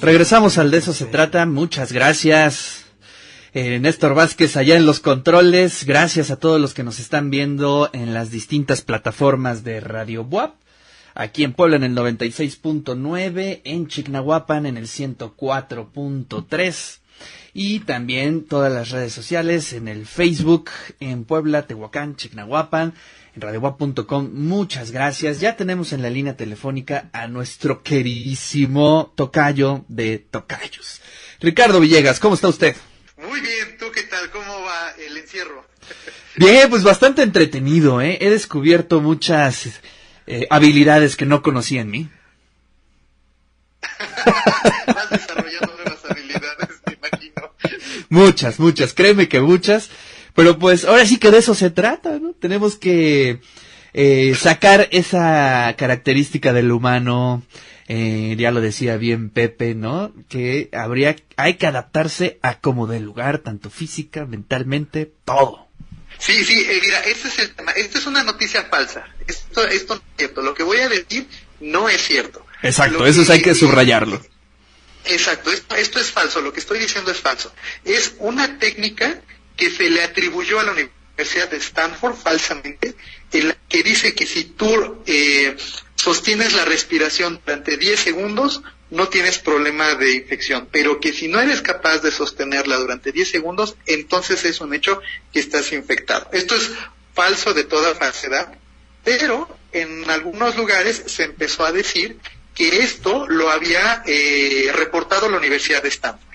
Regresamos al de eso se trata. Muchas gracias. Eh, Néstor Vázquez allá en los controles. Gracias a todos los que nos están viendo en las distintas plataformas de Radio WAP. Aquí en Puebla en el 96.9, en Chignahuapan en el 104.3 y también todas las redes sociales en el Facebook, en Puebla, Tehuacán, Chignahuapan, en radiowap.com. Muchas gracias. Ya tenemos en la línea telefónica a nuestro queridísimo tocayo de tocayos. Ricardo Villegas, ¿cómo está usted? Muy bien, ¿tú qué tal? ¿Cómo va el encierro? Bien, pues bastante entretenido, ¿eh? He descubierto muchas eh, habilidades que no conocía en mí. Vas desarrollando nuevas habilidades, me imagino. Muchas, muchas, créeme que muchas. Pero pues ahora sí que de eso se trata, ¿no? Tenemos que eh, sacar esa característica del humano, eh, ya lo decía bien Pepe, ¿no? Que habría, hay que adaptarse a como del lugar, tanto física, mentalmente, todo. Sí, sí, eh, mira, este es el tema. Esto es una noticia falsa. Esto, esto no es cierto. Lo que voy a decir no es cierto. Exacto, Lo eso hay que subrayarlo. Exacto, esto, esto es falso. Lo que estoy diciendo es falso. Es una técnica que se le atribuyó a la Universidad de Stanford falsamente, en la que dice que si tú eh, sostienes la respiración durante 10 segundos, no tienes problema de infección, pero que si no eres capaz de sostenerla durante 10 segundos, entonces es un hecho que estás infectado. Esto es falso de toda falsedad, pero en algunos lugares se empezó a decir que esto lo había eh, reportado la Universidad de Stanford.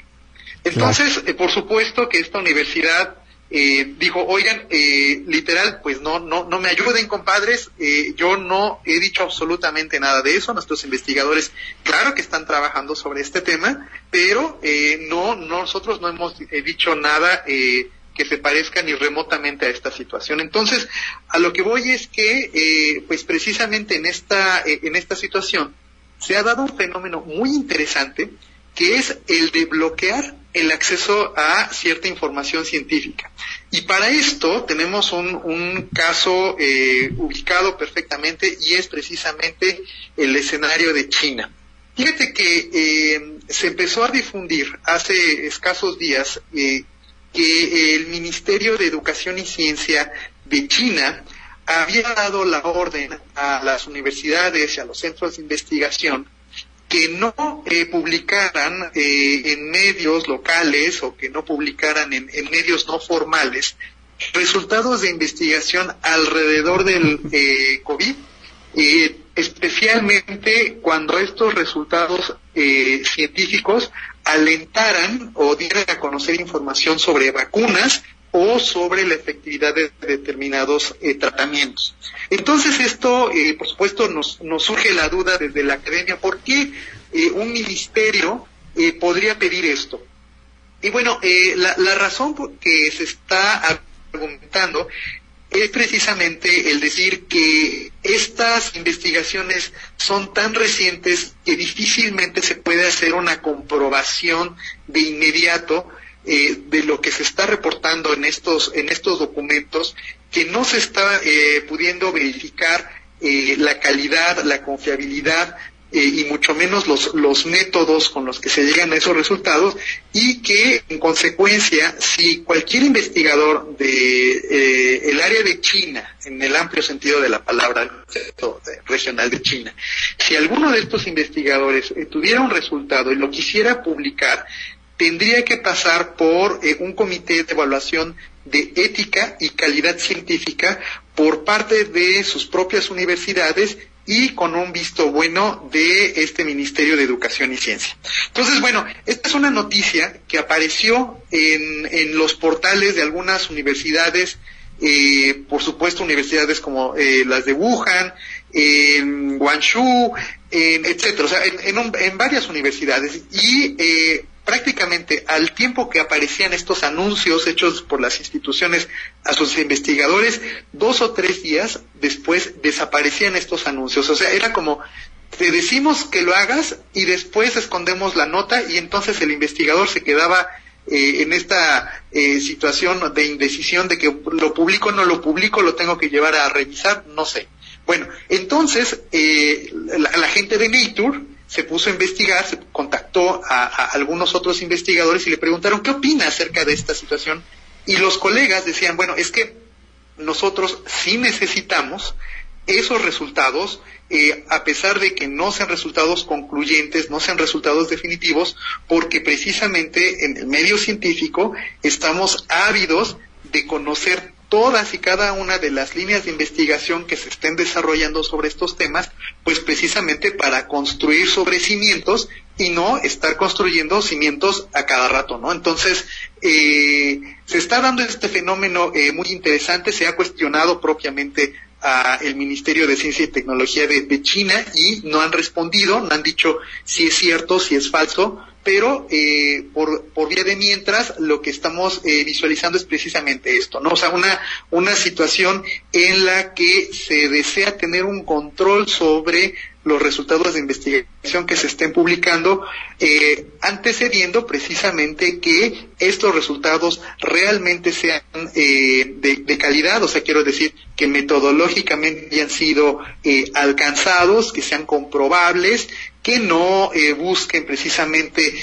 Entonces, eh, por supuesto que esta universidad eh, dijo, oigan, eh, literal, pues no, no, no me ayuden, compadres, eh, yo no he dicho absolutamente nada de eso, nuestros investigadores, claro que están trabajando sobre este tema, pero eh, no, nosotros no hemos eh, dicho nada eh, que se parezca ni remotamente a esta situación. Entonces, a lo que voy es que, eh, pues precisamente en esta, en esta situación, se ha dado un fenómeno muy interesante, que es el de bloquear el acceso a cierta información científica. Y para esto tenemos un, un caso eh, ubicado perfectamente y es precisamente el escenario de China. Fíjate que eh, se empezó a difundir hace escasos días eh, que el Ministerio de Educación y Ciencia de China había dado la orden a las universidades y a los centros de investigación que no eh, publicaran eh, en medios locales o que no publicaran en, medios no formales resultados de investigación alrededor del eh, COVID, especialmente cuando estos resultados eh, científicos alentaran o dieran a conocer información sobre vacunas o sobre la efectividad de determinados eh, tratamientos. Entonces esto, eh, por supuesto, nos, surge la duda desde la academia, ¿por qué eh, un ministerio podría pedir esto? Y bueno, la, la, razón que se está argumentando es precisamente el decir que estas investigaciones son tan recientes que difícilmente se puede hacer una comprobación de inmediato eh, de lo que se está reportando en estos, en estos documentos, que no se está eh, pudiendo verificar eh, la calidad, la confiabilidad eh, y mucho menos los, los métodos con los que se llegan a esos resultados y que en consecuencia si cualquier investigador de eh, el área de China en el amplio sentido de la palabra regional de China si alguno de estos investigadores eh, tuviera un resultado y lo quisiera publicar tendría que pasar por eh, un comité de evaluación de ética y calidad científica por parte de sus propias universidades y con un visto bueno de este Ministerio de Educación y Ciencia. Entonces, bueno, esta es una noticia que apareció en, en los portales de algunas universidades, eh, por supuesto universidades como eh, las de Wuhan, en Guangzhou, en, etcétera, o sea, en, en, un, en varias universidades y eh, prácticamente al tiempo que aparecían estos anuncios hechos por las instituciones a sus investigadores, dos o tres días después desaparecían estos anuncios. O sea, era como, te decimos que lo hagas y después escondemos la nota y entonces el investigador se quedaba eh, en esta eh, situación de indecisión de que lo publico, no lo publico, lo tengo que llevar a revisar, no sé. Bueno, entonces eh, la, la gente de Nature se puso a investigar, se contactó a, algunos otros investigadores y le preguntaron qué opina acerca de esta situación. Y los colegas decían, bueno, es que nosotros sí necesitamos esos resultados, eh, a pesar de que no sean resultados concluyentes, no sean resultados definitivos, porque precisamente en el medio científico estamos ávidos de conocer todas y cada una de las líneas de investigación que se estén desarrollando sobre estos temas, pues precisamente para construir sobre cimientos y no estar construyendo cimientos a cada rato, ¿no? Entonces, eh, se está dando este fenómeno eh, muy interesante, se ha cuestionado propiamente a el Ministerio de Ciencia y Tecnología de, China y no han respondido, no han dicho si es cierto, si es falso, pero eh, por, por vía de mientras lo que estamos eh, visualizando es precisamente esto, ¿no? O sea, una, una situación en la que se desea tener un control sobre los resultados de investigación que se estén publicando, eh, antecediendo precisamente que estos resultados realmente sean eh, de, calidad, o sea, quiero decir que metodológicamente hayan sido eh, alcanzados, que sean comprobables, que no busquen precisamente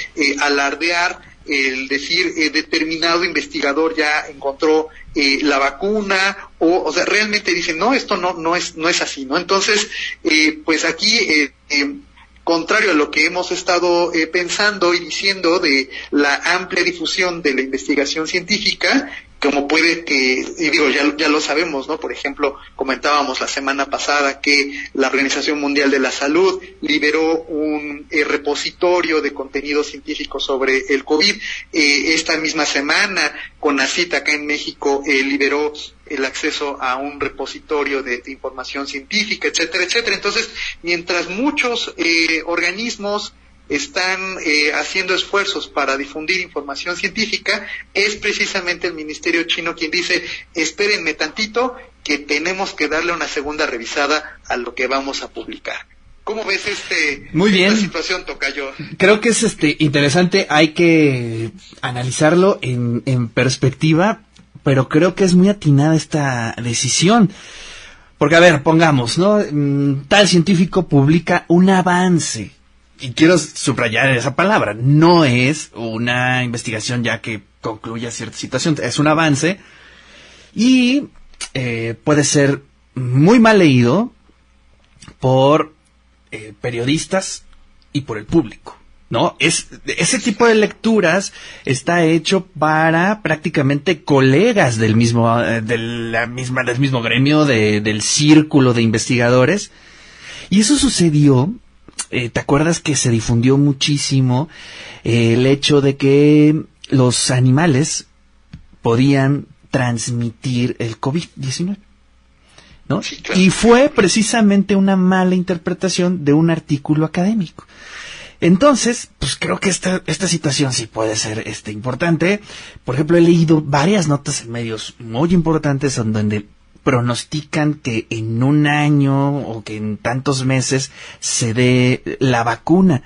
alardear el decir eh, determinado investigador ya encontró eh, la vacuna o, o sea, realmente dicen, no, esto no, no, es, no es así, ¿no? Entonces, eh, pues aquí, eh, contrario a lo que hemos estado pensando y diciendo de la amplia difusión de la investigación científica, como puede que, y digo, ya, ya lo sabemos, ¿no? Por ejemplo, comentábamos la semana pasada que la Organización Mundial de la Salud liberó un eh, repositorio de contenido científico sobre el COVID. Eh, esta misma semana, con la cita acá en México, eh, liberó el acceso a un repositorio de, de, información científica, etcétera, etcétera. Entonces, mientras muchos organismos están eh, haciendo esfuerzos para difundir información científica, es precisamente el Ministerio chino quien dice, espérenme tantito, que tenemos que darle una segunda revisada a lo que vamos a publicar. ¿Cómo ves este, Muy bien. esta situación, Tocayo? Creo que es este interesante, hay que analizarlo en, en perspectiva, pero creo que es muy atinada esta decisión. Porque, a ver, pongamos, ¿no? Mm, tal científico publica un avance y quiero subrayar esa palabra, no es una investigación ya que concluya cierta situación, es un avance y eh, puede ser muy mal leído por eh, periodistas y por el público. ¿No? Es, ese tipo de lecturas está hecho para prácticamente colegas del mismo, eh, de del mismo gremio, de, del círculo de investigadores. Y eso sucedió eh, ¿te acuerdas que se difundió muchísimo eh, el hecho de que los animales podían transmitir el COVID-19? ¿No? Y fue precisamente una mala interpretación de un artículo académico. Entonces, pues creo que esta, esta situación sí puede ser este, importante. Por ejemplo, he leído varias notas en medios muy importantes donde pronostican que en un año o que en tantos meses se dé la vacuna.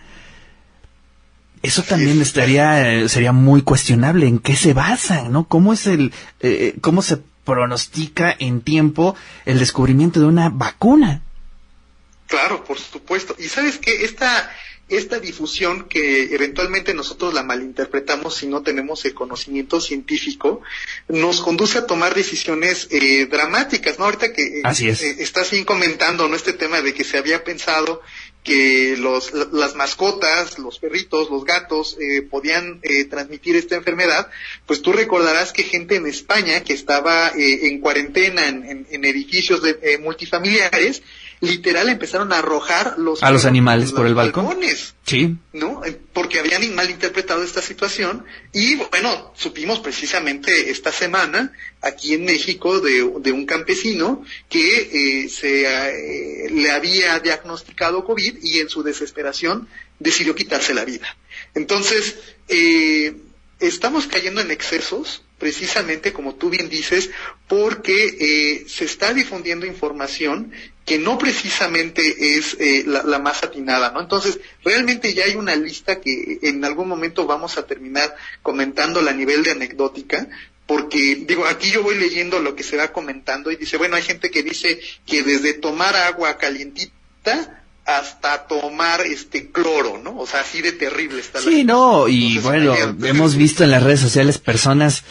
Eso también estaría, sería muy cuestionable. ¿En qué se basan, no? ¿Cómo es el, eh, cómo se pronostica en tiempo el descubrimiento de una vacuna? Claro, por supuesto. Y sabes que esta, esta difusión que eventualmente nosotros la malinterpretamos si no tenemos el conocimiento científico, nos conduce a tomar decisiones eh, dramáticas, ¿no? Ahorita que eh, eh, estás bien comentando, ¿no? Este tema de que se había pensado que los, las mascotas, los perritos, los gatos eh, podían eh, transmitir esta enfermedad, pues tú recordarás que gente en España que estaba eh, en cuarentena en, en, edificios de, eh, multifamiliares literal empezaron a arrojar los a los animales por el balcón. Sí. ¿No? Eh, porque habían mal interpretado esta situación y bueno, supimos precisamente esta semana aquí en México de, de un campesino que eh, se eh, le había diagnosticado COVID y en su desesperación decidió quitarse la vida. Entonces, eh, estamos cayendo en excesos precisamente como tú bien dices, porque eh, se está difundiendo información que no precisamente es eh, la, más atinada, ¿no? Entonces, realmente ya hay una lista que en algún momento vamos a terminar comentándola a nivel de anecdótica, porque digo, aquí yo voy leyendo lo que se va comentando y dice, bueno, hay gente que dice que desde tomar agua calientita hasta tomar este cloro, ¿no? O sea, así de terrible está Sí, no, y bueno, hemos visto en las redes sociales personas,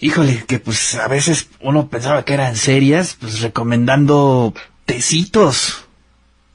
híjole, que pues a veces uno pensaba que eran serias, pues recomendando tecitos.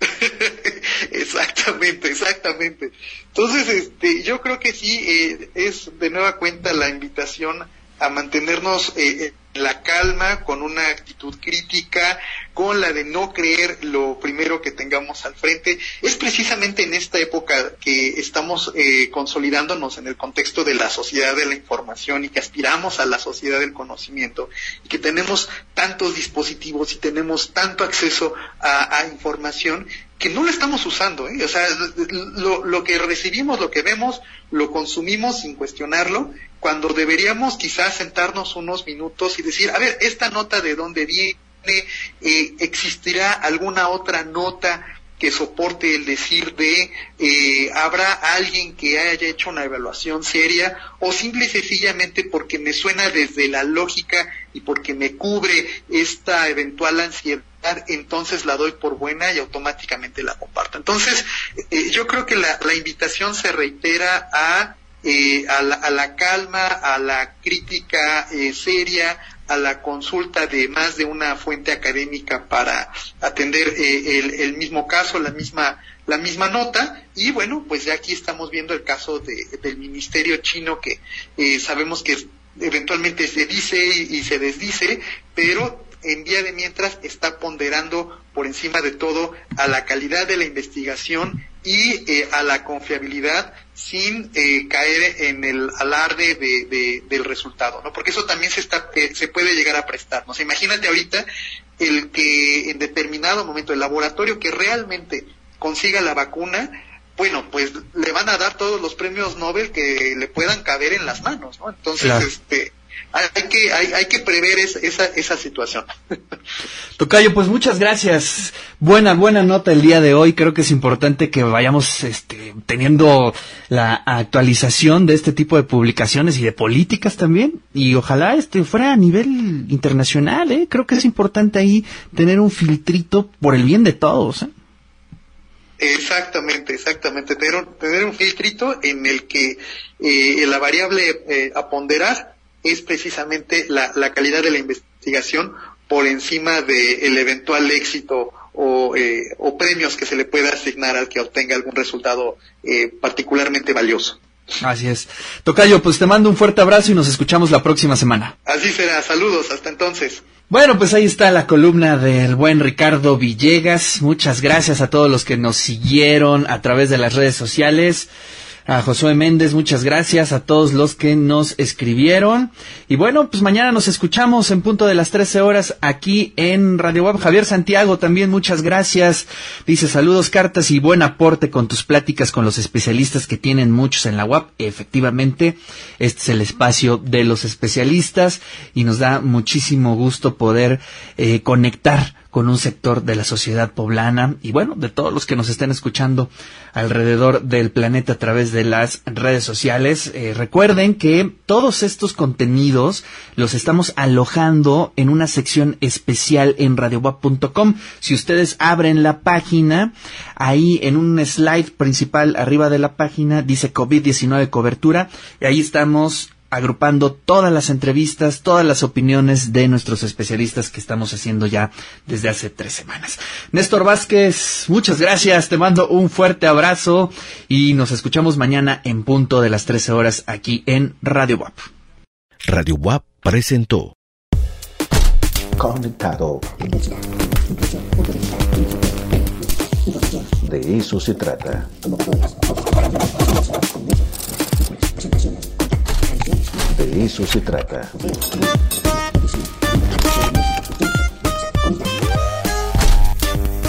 exactamente, exactamente. Entonces, este, yo creo que sí, eh, es de nueva cuenta la invitación a mantenernos eh, la calma, con una actitud crítica, con la de no creer lo primero que tengamos al frente. Es precisamente en esta época que estamos eh, consolidándonos en el contexto de la sociedad de la información y que aspiramos a la sociedad del conocimiento y que tenemos tantos dispositivos y tenemos tanto acceso a, información que no lo estamos usando. ¿eh? O sea, lo, lo que recibimos, lo que vemos, lo consumimos sin cuestionarlo cuando deberíamos quizás sentarnos unos minutos y decir, a ver, esta nota de dónde viene, eh, existirá alguna otra nota que soporte el decir de eh, habrá alguien que haya hecho una evaluación seria o simple y sencillamente porque me suena desde la lógica y porque me cubre esta eventual ansiedad entonces la doy por buena y automáticamente la comparto. Entonces, eh, yo creo que la, la invitación se reitera a eh, a, la, calma, a la crítica eh, seria, a la consulta de más de una fuente académica para atender eh, el, mismo caso, la misma la misma nota. Y bueno pues ya aquí estamos viendo el caso del ministerio chino que sabemos que eventualmente se dice y, y se desdice pero en día de mientras está ponderando por encima de todo a la calidad de la investigación y eh, a la confiabilidad sin eh, caer en el alarde de, del resultado, ¿no? Porque eso también se está eh, se puede llegar a prestar. ¿no? imagínate ahorita el que en determinado momento el laboratorio que realmente consiga la vacuna, bueno, pues le van a dar todos los premios Nobel que le puedan caber en las manos, ¿no? Entonces, este hay que, hay, hay que prever esa, esa situación. Tocayo, pues muchas gracias. Buena, buena nota el día de hoy. Creo que es importante que vayamos este, teniendo la actualización de este tipo de publicaciones y de políticas también. Y ojalá este fuera a nivel internacional, ¿eh? Creo que es importante ahí tener un filtrito por el bien de todos, ¿eh? Exactamente, exactamente. Tener un, tener un filtrito en el que eh, la variable eh, a ponderar es precisamente la, la calidad de la investigación por encima del eventual éxito o, eh, o, premios que se le pueda asignar al que obtenga algún resultado eh, particularmente valioso. Así es. Tocayo, pues te mando un fuerte abrazo y nos escuchamos la próxima semana. Así será. Saludos. Hasta entonces. Bueno, pues ahí está la columna del buen Ricardo Villegas. Muchas gracias a todos los que nos siguieron a través de las redes sociales a Josué Méndez, muchas gracias a todos los que nos escribieron. Y bueno, pues mañana nos escuchamos en punto de las 13 horas aquí en Radio Web. Javier Santiago también, muchas gracias. Dice saludos, cartas y buen aporte con tus pláticas con los especialistas que tienen muchos en la web. Efectivamente, este es el espacio de los especialistas y nos da muchísimo gusto poder eh, conectar con un sector de la sociedad poblana y bueno, de todos los que nos estén escuchando alrededor del planeta a través de las redes sociales. Eh, recuerden que todos estos contenidos los estamos alojando en una sección especial en radiowap.com. Si ustedes abren la página, ahí en un slide principal arriba de la página dice COVID-19 cobertura y ahí estamos agrupando todas las entrevistas, todas las opiniones de nuestros especialistas que estamos haciendo ya desde hace tres semanas. Néstor Vázquez, muchas gracias, te mando un fuerte abrazo y nos escuchamos mañana en punto de las 13 horas aquí en Radio WAP. Radio WAP presentó Conectado. De eso se trata. De eso se trata.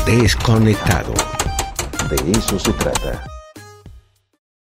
Desconectado. De eso se trata.